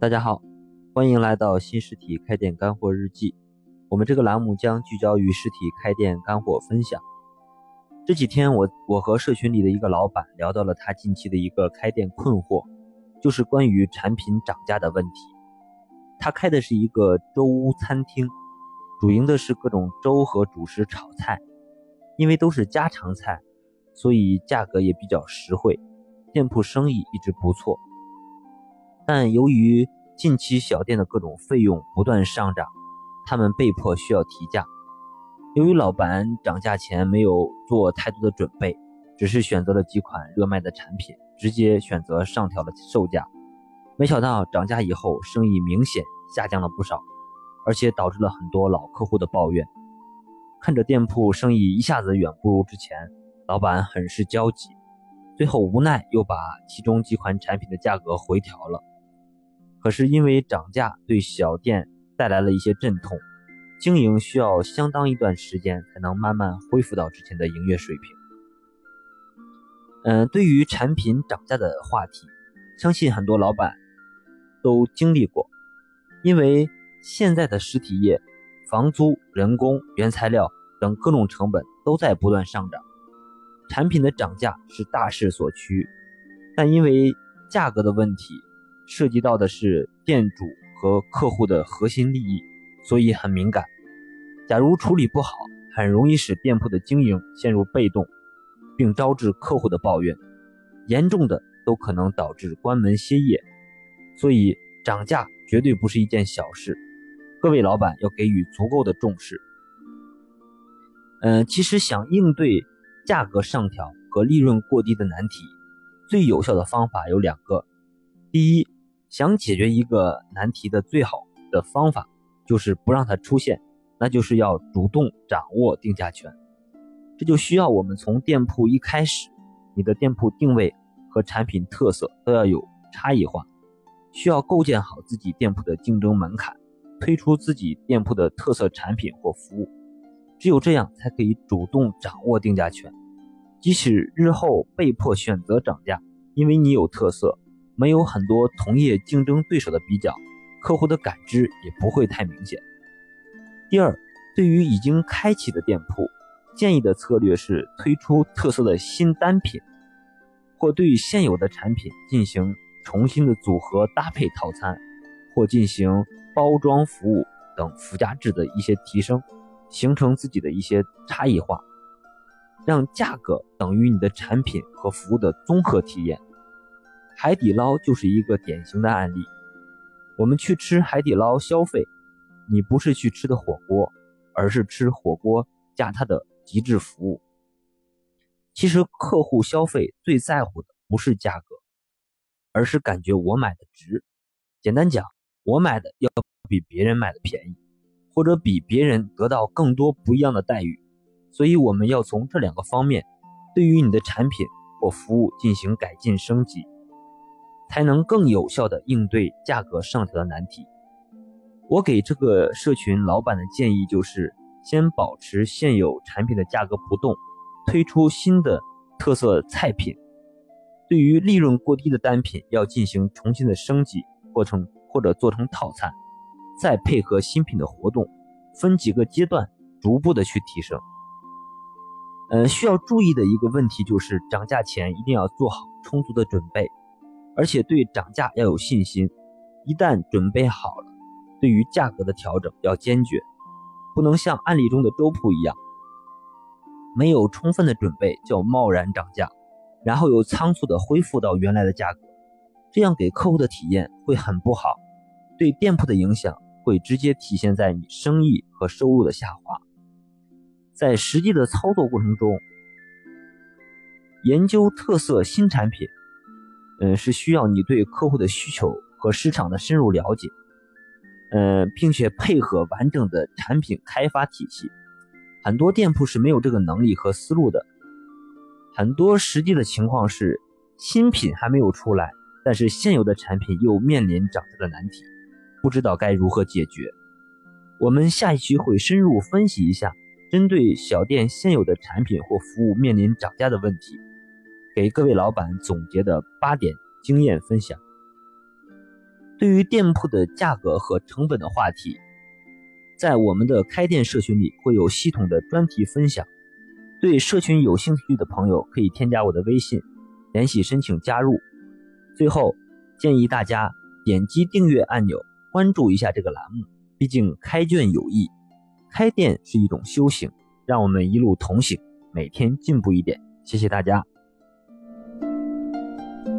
大家好，欢迎来到新实体开店干货日记。我们这个栏目将聚焦于实体开店干货分享。这几天，我我和社群里的一个老板聊到了他近期的一个开店困惑，就是关于产品涨价的问题。他开的是一个粥屋餐厅，主营的是各种粥和主食炒菜，因为都是家常菜，所以价格也比较实惠，店铺生意一直不错。但由于近期小店的各种费用不断上涨，他们被迫需要提价。由于老板涨价前没有做太多的准备，只是选择了几款热卖的产品，直接选择上调了售价。没想到涨价以后，生意明显下降了不少，而且导致了很多老客户的抱怨。看着店铺生意一下子远不如之前，老板很是焦急，最后无奈又把其中几款产品的价格回调了。可是因为涨价对小店带来了一些阵痛，经营需要相当一段时间才能慢慢恢复到之前的营业水平。嗯，对于产品涨价的话题，相信很多老板都经历过，因为现在的实体业，房租、人工、原材料等各种成本都在不断上涨，产品的涨价是大势所趋，但因为价格的问题。涉及到的是店主和客户的核心利益，所以很敏感。假如处理不好，很容易使店铺的经营陷入被动，并招致客户的抱怨，严重的都可能导致关门歇业。所以涨价绝对不是一件小事，各位老板要给予足够的重视。嗯，其实想应对价格上调和利润过低的难题，最有效的方法有两个，第一。想解决一个难题的最好的方法，就是不让它出现，那就是要主动掌握定价权。这就需要我们从店铺一开始，你的店铺定位和产品特色都要有差异化，需要构建好自己店铺的竞争门槛，推出自己店铺的特色产品或服务。只有这样，才可以主动掌握定价权。即使日后被迫选择涨价，因为你有特色。没有很多同业竞争对手的比较，客户的感知也不会太明显。第二，对于已经开启的店铺，建议的策略是推出特色的新单品，或对现有的产品进行重新的组合搭配套餐，或进行包装服务等附加值的一些提升，形成自己的一些差异化，让价格等于你的产品和服务的综合体验。海底捞就是一个典型的案例。我们去吃海底捞消费，你不是去吃的火锅，而是吃火锅加它的极致服务。其实客户消费最在乎的不是价格，而是感觉我买的值。简单讲，我买的要比别人买的便宜，或者比别人得到更多不一样的待遇。所以我们要从这两个方面，对于你的产品或服务进行改进升级。才能更有效的应对价格上调的难题。我给这个社群老板的建议就是，先保持现有产品的价格不动，推出新的特色菜品。对于利润过低的单品，要进行重新的升级，或成或者做成套餐，再配合新品的活动，分几个阶段逐步的去提升。呃，需要注意的一个问题就是，涨价前一定要做好充足的准备。而且对涨价要有信心，一旦准备好了，对于价格的调整要坚决，不能像案例中的粥铺一样，没有充分的准备就贸然涨价，然后又仓促的恢复到原来的价格，这样给客户的体验会很不好，对店铺的影响会直接体现在你生意和收入的下滑。在实际的操作过程中，研究特色新产品。嗯，是需要你对客户的需求和市场的深入了解，嗯，并且配合完整的产品开发体系。很多店铺是没有这个能力和思路的。很多实际的情况是，新品还没有出来，但是现有的产品又面临涨价的难题，不知道该如何解决。我们下一期会深入分析一下，针对小店现有的产品或服务面临涨价的问题。给各位老板总结的八点经验分享。对于店铺的价格和成本的话题，在我们的开店社群里会有系统的专题分享。对社群有兴趣的朋友可以添加我的微信，联系申请加入。最后建议大家点击订阅按钮，关注一下这个栏目。毕竟开卷有益，开店是一种修行，让我们一路同行，每天进步一点。谢谢大家。